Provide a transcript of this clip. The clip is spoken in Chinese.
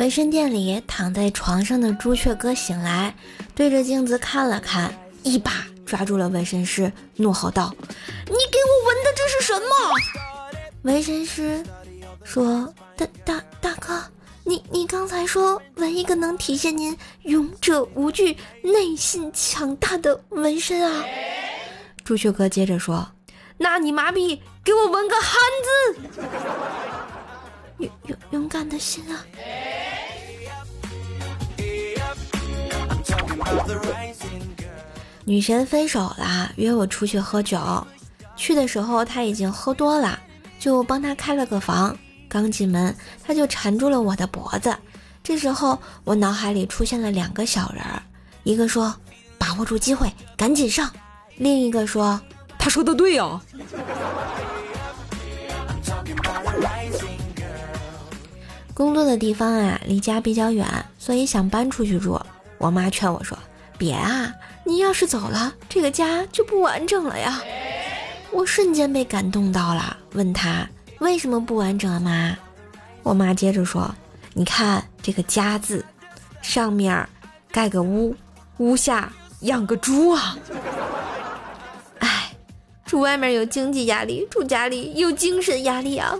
纹身店里躺在床上的朱雀哥醒来，对着镜子看了看，一把抓住了纹身师，怒吼道：“你给我纹的这是什么？”纹身师说：“大大大哥，你你刚才说纹一个能体现您勇者无惧、内心强大的纹身啊？”朱雀哥接着说：“那你麻痹，给我纹个汉字，勇勇勇敢的心啊！”女神分手了，约我出去喝酒。去的时候她已经喝多了，就帮她开了个房。刚进门，她就缠住了我的脖子。这时候我脑海里出现了两个小人儿，一个说：“把握住机会，赶紧上。”另一个说：“他说的对呀。”工作的地方啊，离家比较远，所以想搬出去住。我妈劝我说：“别啊，你要是走了，这个家就不完整了呀。”我瞬间被感动到了，问他为什么不完整啊？妈，我妈接着说：“你看这个家字，上面盖个屋，屋下养个猪啊。哎，住外面有经济压力，住家里有精神压力啊。”